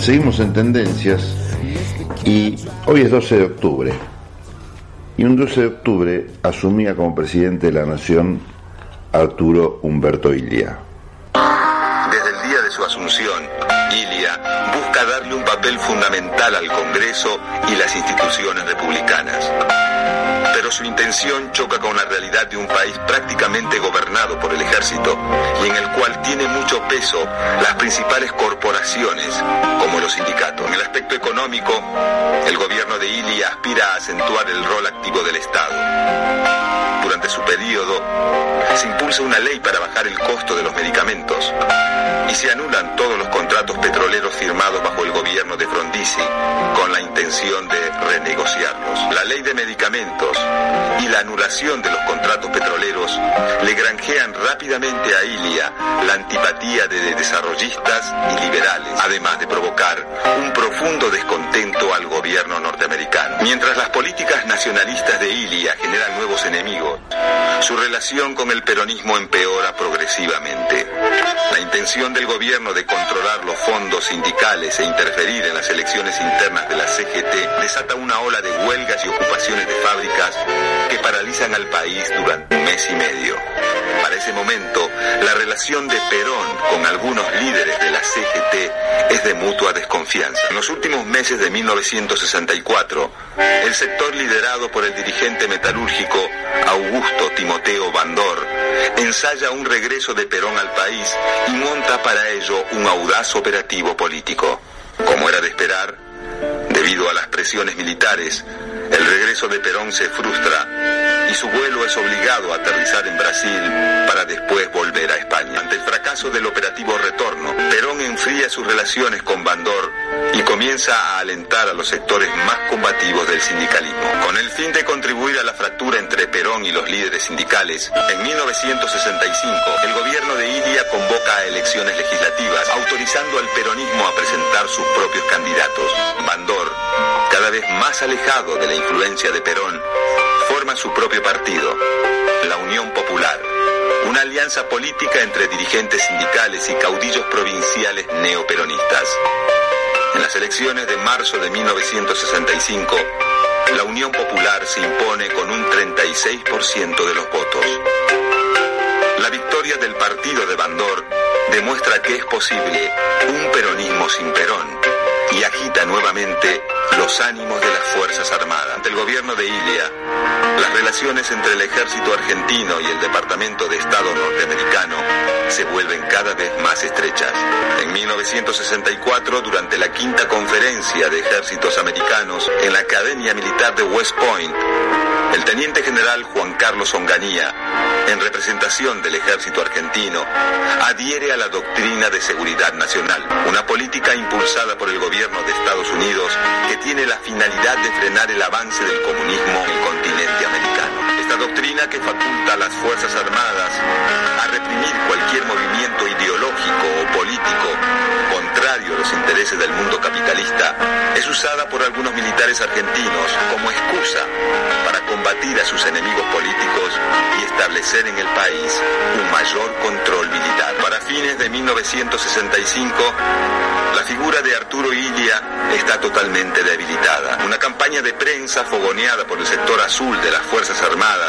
Seguimos en tendencias y hoy es 12 de octubre. Y un 12 de octubre asumía como presidente de la Nación Arturo Humberto Ilia. Fundamental al Congreso y las instituciones republicanas pero su intención choca con la realidad de un país prácticamente gobernado por el ejército y en el cual tiene mucho peso las principales corporaciones, como los sindicatos. Aspecto económico, el gobierno de Ili aspira a acentuar el rol activo del Estado. Durante su periodo, se impulsa una ley para bajar el costo de los medicamentos y se anulan todos los contratos petroleros firmados bajo el gobierno de Frondizi con la intención de renegociarlos. La ley de medicamentos y la anulación de los contratos petroleros le granjean rápidamente a Ilia la antipatía de desarrollistas y liberales, además de provocar un profundo descontento al gobierno norteamericano. Mientras las políticas nacionalistas de Ilia generan nuevos enemigos, su relación con el peronismo empeora progresivamente. La intención del gobierno de controlar los fondos sindicales e interferir en las elecciones internas de la CGT desata una ola de huelgas y ocupaciones de fábricas que paralizan al país durante un mes y medio. Para ese momento, la relación de Perón con algunos líderes de la CGT es de mutua desconfianza. En los últimos meses de 1964, el sector liderado por el dirigente metalúrgico Augusto Timoteo Bandor ensaya un regreso de Perón al país y monta para ello un audaz operativo político. Como era de esperar, debido a las presiones militares, el regreso de Perón se frustra y su vuelo es obligado a aterrizar en Brasil para después volver a España. Ante el fracaso del operativo retorno, Perón enfría sus relaciones con Bandor y comienza a alentar a los sectores más combativos del sindicalismo. Con el fin de contribuir a la fractura entre Perón y los líderes sindicales, en 1965 el gobierno de Ilia convoca a elecciones legislativas, autorizando al peronismo a presentar sus propios candidatos. Bandor, cada vez más alejado de la influencia de Perón, forma su propio partido, la Unión Popular, una alianza política entre dirigentes sindicales y caudillos provinciales neoperonistas. En las elecciones de marzo de 1965, la Unión Popular se impone con un 36% de los votos. La victoria del partido de Bandor demuestra que es posible un peronismo sin Perón y agita nuevamente los ánimos de las Fuerzas Armadas. Ante el gobierno de Ilia, las relaciones entre el ejército argentino y el Departamento de Estado norteamericano se vuelven cada vez más estrechas. En 1964, durante la quinta conferencia de ejércitos americanos en la Academia Militar de West Point, el teniente general Juan Carlos Onganía, en representación del ejército argentino, adhiere a la doctrina de seguridad nacional, una política impulsada por el gobierno de Estados Unidos que tiene la finalidad de frenar el avance del comunismo en el continente americano. Esta doctrina que faculta a las Fuerzas Armadas a reprimir cualquier movimiento ideológico o político contrario a los intereses del mundo capitalista es usada por algunos militares argentinos como excusa para combatir a sus enemigos políticos y establecer en el país un mayor control militar. Para fines de 1965, la figura de Arturo Ilia está totalmente debilitada. Una campaña de prensa fogoneada por el sector azul de las Fuerzas Armadas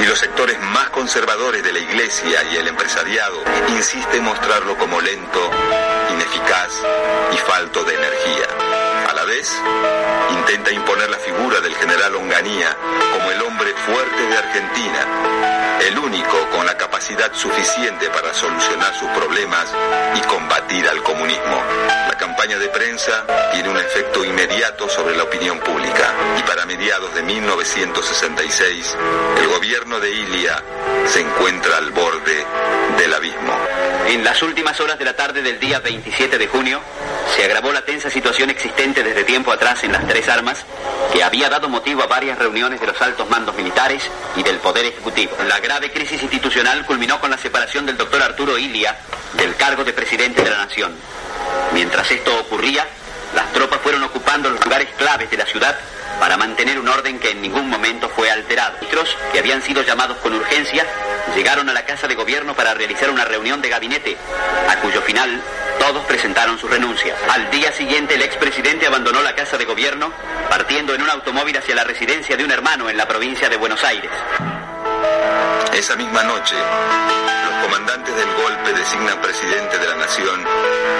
y los sectores más conservadores de la Iglesia y el empresariado insiste en mostrarlo como lento, ineficaz y falto de energía. A la vez, intenta imponer la figura del general Onganía como el hombre fuerte de Argentina, el único con la capacidad suficiente para solucionar sus problemas y combatir al comunismo. La campaña de prensa tiene un efecto inmediato sobre la opinión pública y para mediados de 1966 el gobierno de Ilia se encuentra al borde del abismo. En las últimas horas de la tarde del día 27 de junio, se agravó la tensa situación existente desde tiempo atrás en las tres armas, que había dado motivo a varias reuniones de los altos mandos militares y del Poder Ejecutivo. La grave crisis institucional culminó con la separación del doctor Arturo Ilia del cargo de presidente de la Nación. Mientras esto ocurría, las tropas fueron ocupando los lugares claves de la ciudad para mantener un orden que en ningún momento fue alterado. Ministros que habían sido llamados con urgencia llegaron a la Casa de Gobierno para realizar una reunión de gabinete, a cuyo final todos presentaron su renuncia. Al día siguiente el expresidente abandonó la Casa de Gobierno, partiendo en un automóvil hacia la residencia de un hermano en la provincia de Buenos Aires. Esa misma noche, los comandantes del golpe designan presidente de la nación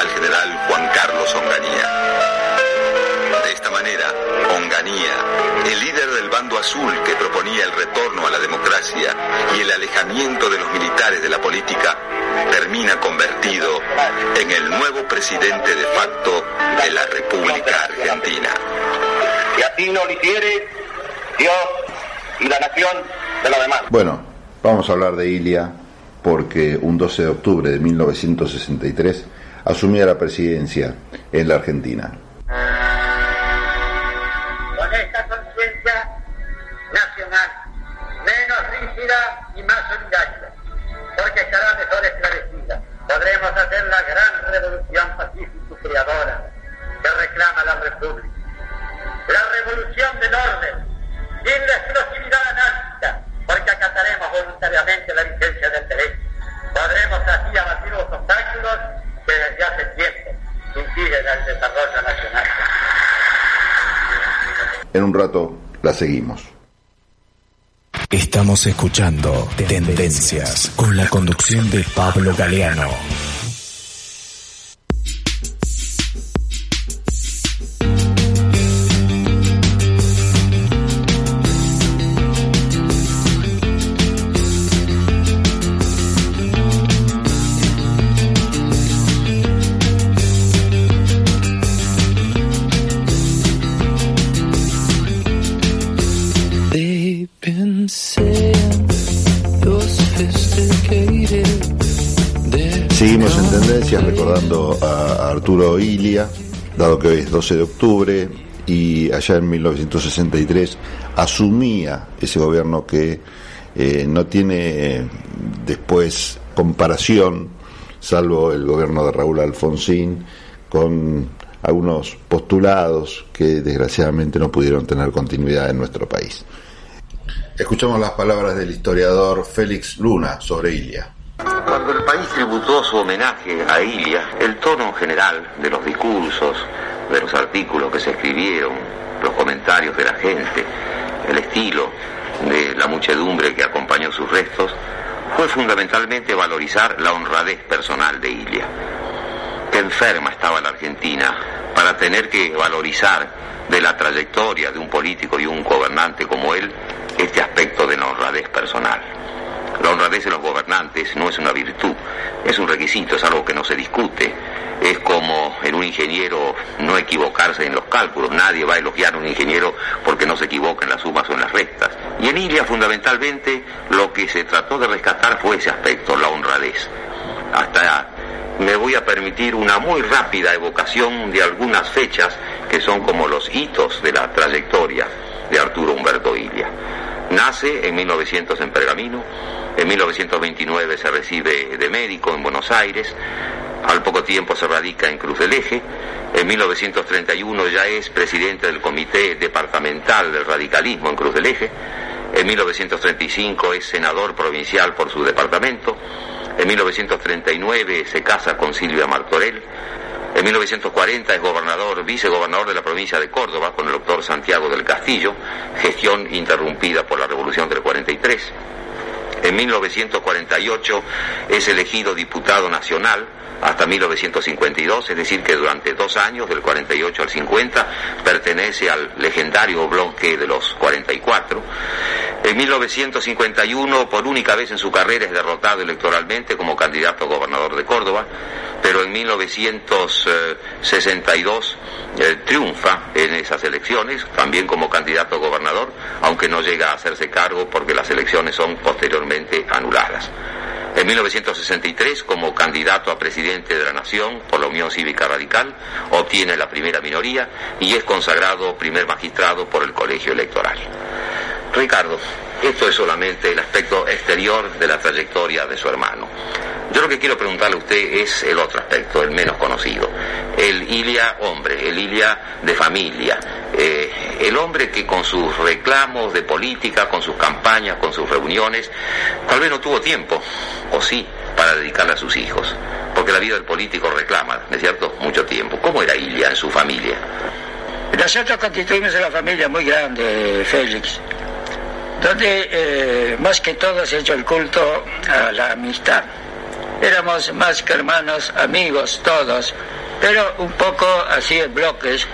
al general Juan Carlos Onganía. De esta manera, Onganía, el líder del bando azul que proponía el retorno a la democracia y el alejamiento de los militares de la política, termina convertido en el nuevo presidente de facto de la República Argentina. Y así no lo Dios y la nación de. Bueno, vamos a hablar de Ilia porque un 12 de octubre de 1963 asumía la presidencia en la Argentina. con esta conciencia nacional, menos rígida y más solidaria, porque estará mejor esclarecida. Podremos hacer la gran revolución pacífica y creadora que reclama la República. La revolución del orden, sin la explosividad anárquica, porque la licencia del derecho. Podremos así abatir los obstáculos que desde hace tiempo impiden el desarrollo nacional. En un rato la seguimos. Estamos escuchando Tendencias con la conducción de Pablo Galeano. Tendencias recordando a Arturo Ilia, dado que hoy es 12 de octubre y allá en 1963 asumía ese gobierno que eh, no tiene después comparación, salvo el gobierno de Raúl Alfonsín, con algunos postulados que desgraciadamente no pudieron tener continuidad en nuestro país. Escuchamos las palabras del historiador Félix Luna sobre Ilia. Cuando el país tributó su homenaje a Ilia, el tono general de los discursos, de los artículos que se escribieron, los comentarios de la gente, el estilo de la muchedumbre que acompañó sus restos, fue fundamentalmente valorizar la honradez personal de Ilia. Enferma estaba la Argentina para tener que valorizar de la trayectoria de un político y un gobernante como él este aspecto de la honradez personal. La honradez de los gobernantes no es una virtud, es un requisito, es algo que no se discute. Es como en un ingeniero no equivocarse en los cálculos. Nadie va a elogiar a un ingeniero porque no se equivoca en las sumas o en las rectas. Y en Ilia fundamentalmente lo que se trató de rescatar fue ese aspecto, la honradez. Hasta me voy a permitir una muy rápida evocación de algunas fechas que son como los hitos de la trayectoria de Arturo Humberto Ilia. Nace en 1900 en Pergamino, en 1929 se recibe de médico en Buenos Aires, al poco tiempo se radica en Cruz del Eje, en 1931 ya es presidente del Comité Departamental del Radicalismo en Cruz del Eje, en 1935 es senador provincial por su departamento, en 1939 se casa con Silvia Martorell, en 1940 es gobernador, vicegobernador de la provincia de Córdoba con el doctor Santiago del Castillo, gestión interrumpida por la Revolución del 43. En 1948 es elegido diputado nacional hasta 1952, es decir, que durante dos años, del 48 al 50, pertenece al legendario bloque de los 44. En 1951, por única vez en su carrera, es derrotado electoralmente como candidato a gobernador de Córdoba, pero en 1962 eh, triunfa en esas elecciones, también como candidato a gobernador, aunque no llega a hacerse cargo porque las elecciones son posteriormente anuladas. En 1963, como candidato a presidente de la Nación por la Unión Cívica Radical, obtiene la primera minoría y es consagrado primer magistrado por el Colegio Electoral. Ricardo, esto es solamente el aspecto exterior de la trayectoria de su hermano. Yo lo que quiero preguntarle a usted es el otro aspecto, el menos conocido. El Ilia hombre, el Ilia de familia. Eh, el hombre que con sus reclamos de política, con sus campañas, con sus reuniones, tal vez no tuvo tiempo, o sí, para dedicarle a sus hijos. Porque la vida del político reclama, ¿no es cierto?, mucho tiempo. ¿Cómo era Ilia en su familia? Nosotros constituimos una familia muy grande, Félix, donde eh, más que todo se ha hecho el culto a la amistad. Éramos más que hermanos, amigos todos, pero un poco así en bloques.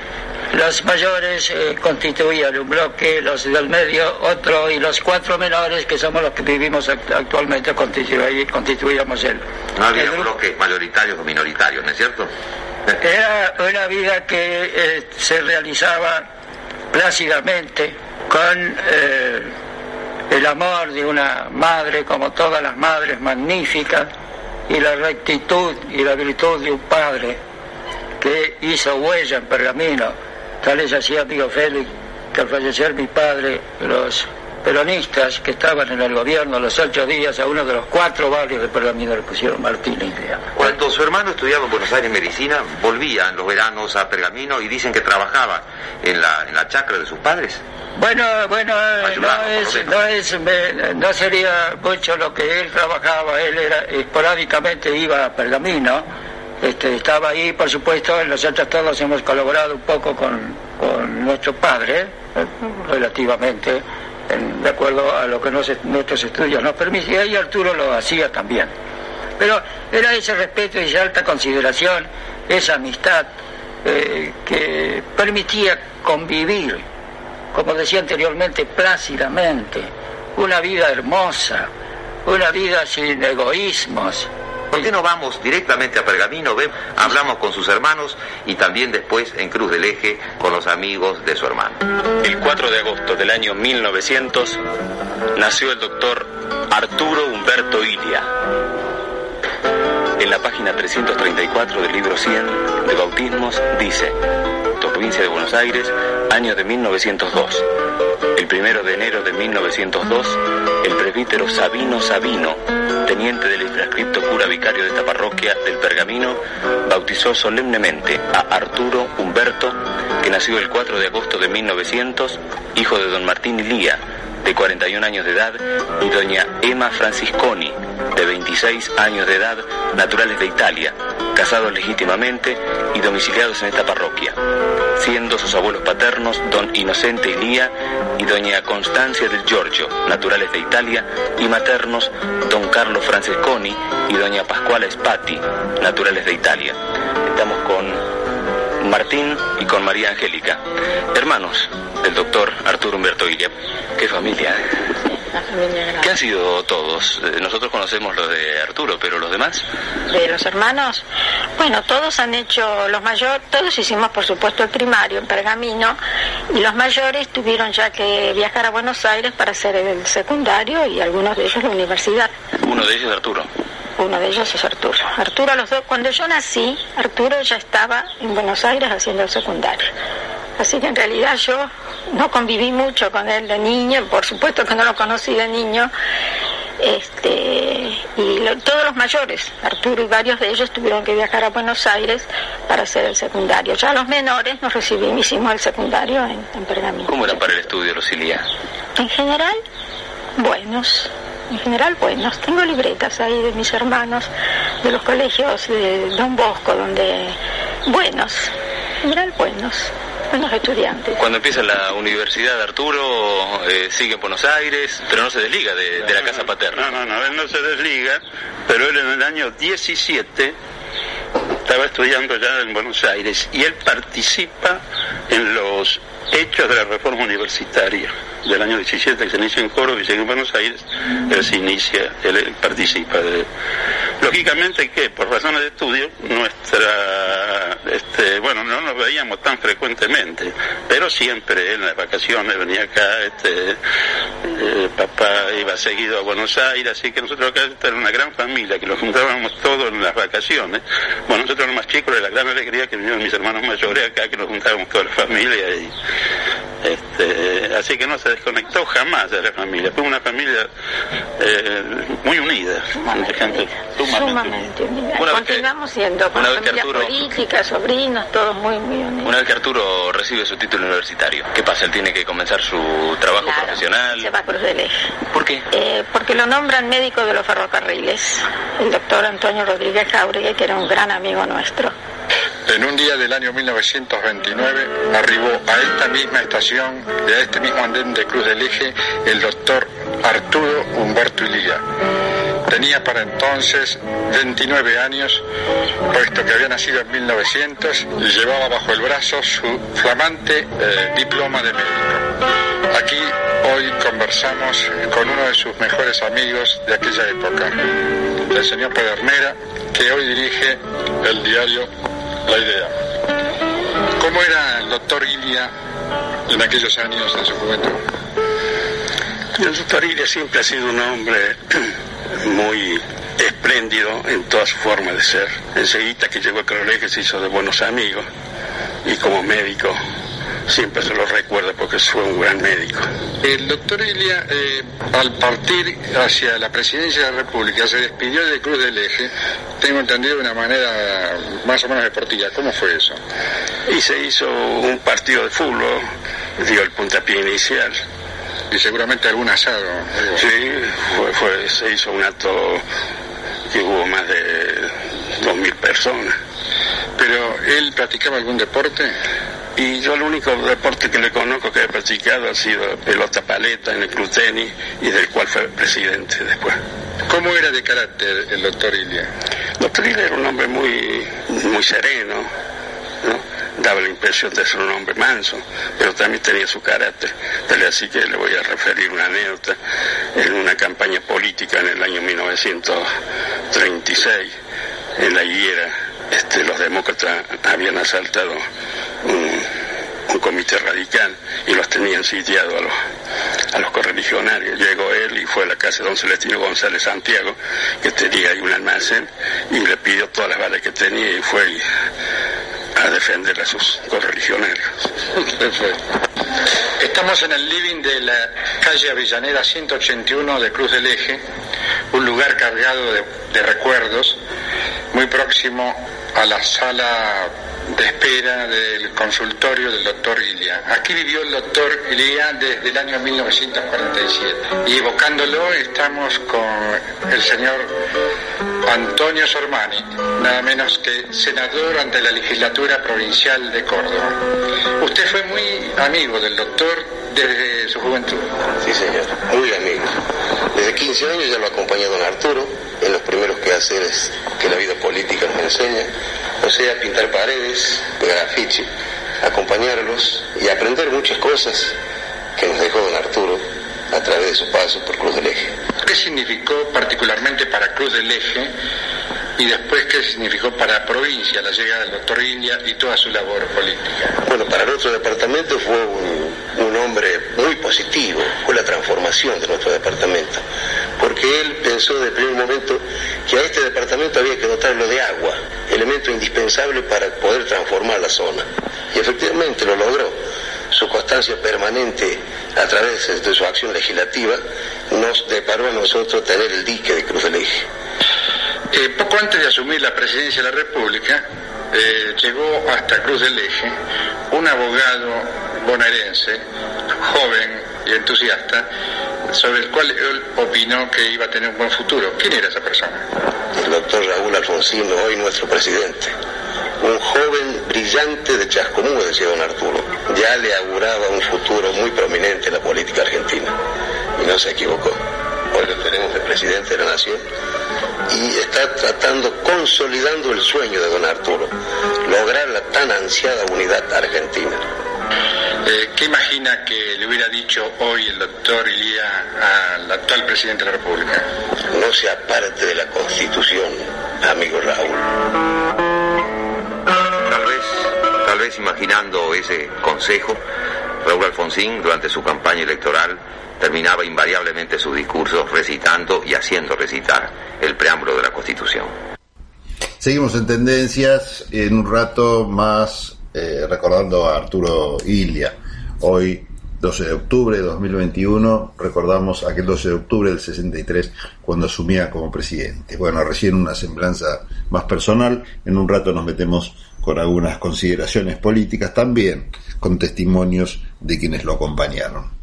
Los mayores eh, constituían un bloque, los del medio otro y los cuatro menores, que somos los que vivimos act- actualmente, constituí- constituíamos el, No había el bloques mayoritarios o minoritarios, ¿no es cierto? Era una vida que eh, se realizaba plácidamente con eh, el amor de una madre, como todas las madres, magnífica, y la rectitud y la virtud de un padre que hizo huella en pergamino. Tal es así, amigo Félix, que al fallecer mi padre, los peronistas que estaban en el gobierno los ocho días a uno de los cuatro barrios de pergamino le pusieron Martín India. Cuando su hermano estudiaba en Buenos Aires medicina, volvía en los veranos a Pergamino y dicen que trabajaba en la, en la chacra de sus padres. Bueno, bueno, no es, no es, me- no sería mucho lo que él trabajaba, él era esporádicamente iba a Pergamino, este, estaba ahí, por supuesto, nosotros todos hemos colaborado un poco con, con nuestro padre, eh, relativamente, en- de acuerdo a lo que nos- nuestros estudios nos permitían, y Arturo lo hacía también. Pero era ese respeto y esa alta consideración, esa amistad eh, que permitía convivir como decía anteriormente, plácidamente, una vida hermosa, una vida sin egoísmos. ¿Por qué no vamos directamente a Pergamino? Hablamos con sus hermanos y también después en Cruz del Eje con los amigos de su hermano. El 4 de agosto del año 1900 nació el doctor Arturo Humberto Ilia. En la página 334 del libro 100 de bautismos dice, provincia de Buenos Aires, año de 1902. El primero de enero de 1902, el presbítero Sabino Sabino, teniente del infrascripto cura vicario de esta parroquia del Pergamino, bautizó solemnemente a Arturo Humberto, que nació el 4 de agosto de 1900, hijo de don Martín Ilía, de 41 años de edad, y doña Emma Francisconi, de 26 años de edad, naturales de Italia, casados legítimamente y domiciliados en esta parroquia, siendo sus abuelos paternos don Inocente Ilía y doña Constancia del Giorgio, naturales de Italia, y maternos don Carlo Francesconi y doña Pascuala Spati, naturales de Italia. Estamos con Martín y con María Angélica, hermanos del doctor Arturo Humberto Ilia. Qué familia. ¿eh? La familia grande. ¿Qué han sido todos? Eh, Nosotros conocemos los de Arturo, pero los demás. De los hermanos, bueno, todos han hecho, los mayores, todos hicimos por supuesto el primario en Pergamino y los mayores tuvieron ya que viajar a Buenos Aires para hacer el secundario y algunos de ellos la universidad. Uno de ellos Arturo. Uno de ellos es Arturo. Arturo, los dos, cuando yo nací, Arturo ya estaba en Buenos Aires haciendo el secundario. Así que en realidad yo no conviví mucho con él de niño, por supuesto que no lo conocí de niño. Este, y lo- todos los mayores, Arturo y varios de ellos tuvieron que viajar a Buenos Aires para hacer el secundario. Ya los menores nos recibimos, hicimos el secundario en, en Pergamino. ¿Cómo eran para el estudio los Ilia? En general, buenos. En general, buenos. Tengo libretas ahí de mis hermanos, de los colegios de Don Bosco, donde... Buenos. En general, buenos. Buenos estudiantes. Cuando empieza la universidad de Arturo, eh, sigue en Buenos Aires, pero no se desliga de, de la casa paterna. No, no, no, él no se desliga, pero él en el año 17 estaba estudiando ya en Buenos Aires y él participa en los hechos de la reforma universitaria del año 17 que se inicia en Córdoba y sigue en Buenos Aires, él se inicia, él, participa de... Lógicamente que por razones de estudio nuestra este, bueno, no nos veíamos tan frecuentemente, pero siempre en las vacaciones venía acá, este, eh, papá iba seguido a Buenos Aires, así que nosotros acá era una gran familia, que nos juntábamos todos en las vacaciones. Bueno, nosotros los más chicos, de la gran alegría que vinieron mis hermanos mayores acá, que nos juntábamos toda la familia y este, así que no se desconectó jamás de la familia, fue una familia eh, muy unida, de gente Sumamente unida. Una que- Continuamos siendo con una vez que familia Arturo- política, sobrinos, todos muy, muy unidos. Una vez que Arturo recibe su título universitario, ¿qué pasa? Él tiene que comenzar su trabajo Claro, profesional. Se va a Cruz del Eje. ¿Por qué? Eh, porque lo nombran médico de los ferrocarriles, el doctor Antonio Rodríguez Jauregui, que era un gran amigo nuestro. En un día del año 1929 arribó a esta misma estación y a este mismo andén de Cruz del Eje el doctor Arturo Humberto Ilía. Tenía para entonces 29 años, puesto que había nacido en 1900 y llevaba bajo el brazo su flamante eh, diploma de médico. Aquí hoy conversamos con uno de sus mejores amigos de aquella época, el señor Pedernera, que hoy dirige el diario La Idea. ¿Cómo era el doctor Ilia en aquellos años de su juventud? El doctor Iria siempre ha sido un hombre muy espléndido en toda su forma de ser. Enseguida que llegó a colegio se hizo de buenos amigos y como médico siempre se lo recuerda porque fue un gran médico. El doctor Ilia, eh, al partir hacia la presidencia de la República, se despidió de Cruz del Eje, tengo entendido de una manera más o menos deportiva. ¿Cómo fue eso? Y se hizo un partido de fútbol, dio el puntapié inicial. Y seguramente algún asado. Sí, fue, fue- se hizo un acto que hubo más de dos mil personas. ¿Pero él practicaba algún deporte? Y yo el único deporte que le conozco que he practicado ha sido pelota paleta en el club tenis y del cual fue presidente después. ¿Cómo era de carácter el doctor Ilia? Doctor Ilia era un hombre muy, muy sereno, ¿no? daba la impresión de ser un hombre manso, pero también tenía su carácter. Tal así que le voy a referir una anécdota. En una campaña política en el año 1936, en la higuera, este, los demócratas habían asaltado un, un comité radical y los tenían sitiados a los, a los correligionarios. Llegó él y fue a la casa de don Celestino González Santiago, que tenía ahí un almacén, y le pidió todas las balas que tenía y fue a defender a sus correligionarios. Estamos en el living de la calle Avellaneda 181 de Cruz del Eje, un lugar cargado de, de recuerdos, muy próximo a la sala de espera del consultorio del doctor Ilia. Aquí vivió el doctor Ilia desde el año 1947 y evocándolo estamos con el señor Antonio Sormani, nada menos que senador ante la legislatura provincial de Córdoba. Usted fue muy amigo del doctor desde su juventud. Sí, señor, muy amigo. Desde 15 años ya lo acompañé a don Arturo en los primeros quehaceres que la vida política nos enseña, o sea, pintar paredes, pegar afiche, acompañarlos y aprender muchas cosas que nos dejó don Arturo a través de su paso por Cruz del Eje. ¿Qué significó particularmente para Cruz del Eje y después qué significó para la provincia la llegada del doctor Ilia y toda su labor política? Bueno, para nuestro departamento fue un, un hombre muy positivo, fue la transformación de nuestro departamento, porque él pensó desde el primer momento que a este departamento había que dotarlo de agua, elemento indispensable para poder transformar la zona. Y efectivamente lo logró. Su constancia permanente a través de su acción legislativa nos deparó a nosotros tener el dique de Cruz del Eje. Eh, poco antes de asumir la presidencia de la República, eh, llegó hasta Cruz del Eje un abogado bonaerense, joven y entusiasta, sobre el cual él opinó que iba a tener un buen futuro. ¿Quién era esa persona? el doctor Raúl Alfonsino, hoy nuestro presidente. Un joven brillante de Chascomú, decía don Arturo. Ya le auguraba un futuro muy prominente en la política argentina. Y no se equivocó. Hoy lo tenemos de presidente de la nación y está tratando, consolidando el sueño de don Arturo, lograr la tan ansiada unidad argentina. Eh, ¿Qué imagina que le hubiera dicho hoy el doctor Ilía al actual presidente de la República? No se aparte de la Constitución, amigo Raúl. Tal vez vez imaginando ese consejo, Raúl Alfonsín, durante su campaña electoral, terminaba invariablemente sus discursos recitando y haciendo recitar el preámbulo de la Constitución. Seguimos en tendencias, en un rato más eh, recordando a Arturo Ilia. Hoy 12 de octubre de 2021, recordamos aquel 12 de octubre del 63 cuando asumía como presidente. Bueno, recién una semblanza más personal, en un rato nos metemos con algunas consideraciones políticas, también con testimonios de quienes lo acompañaron.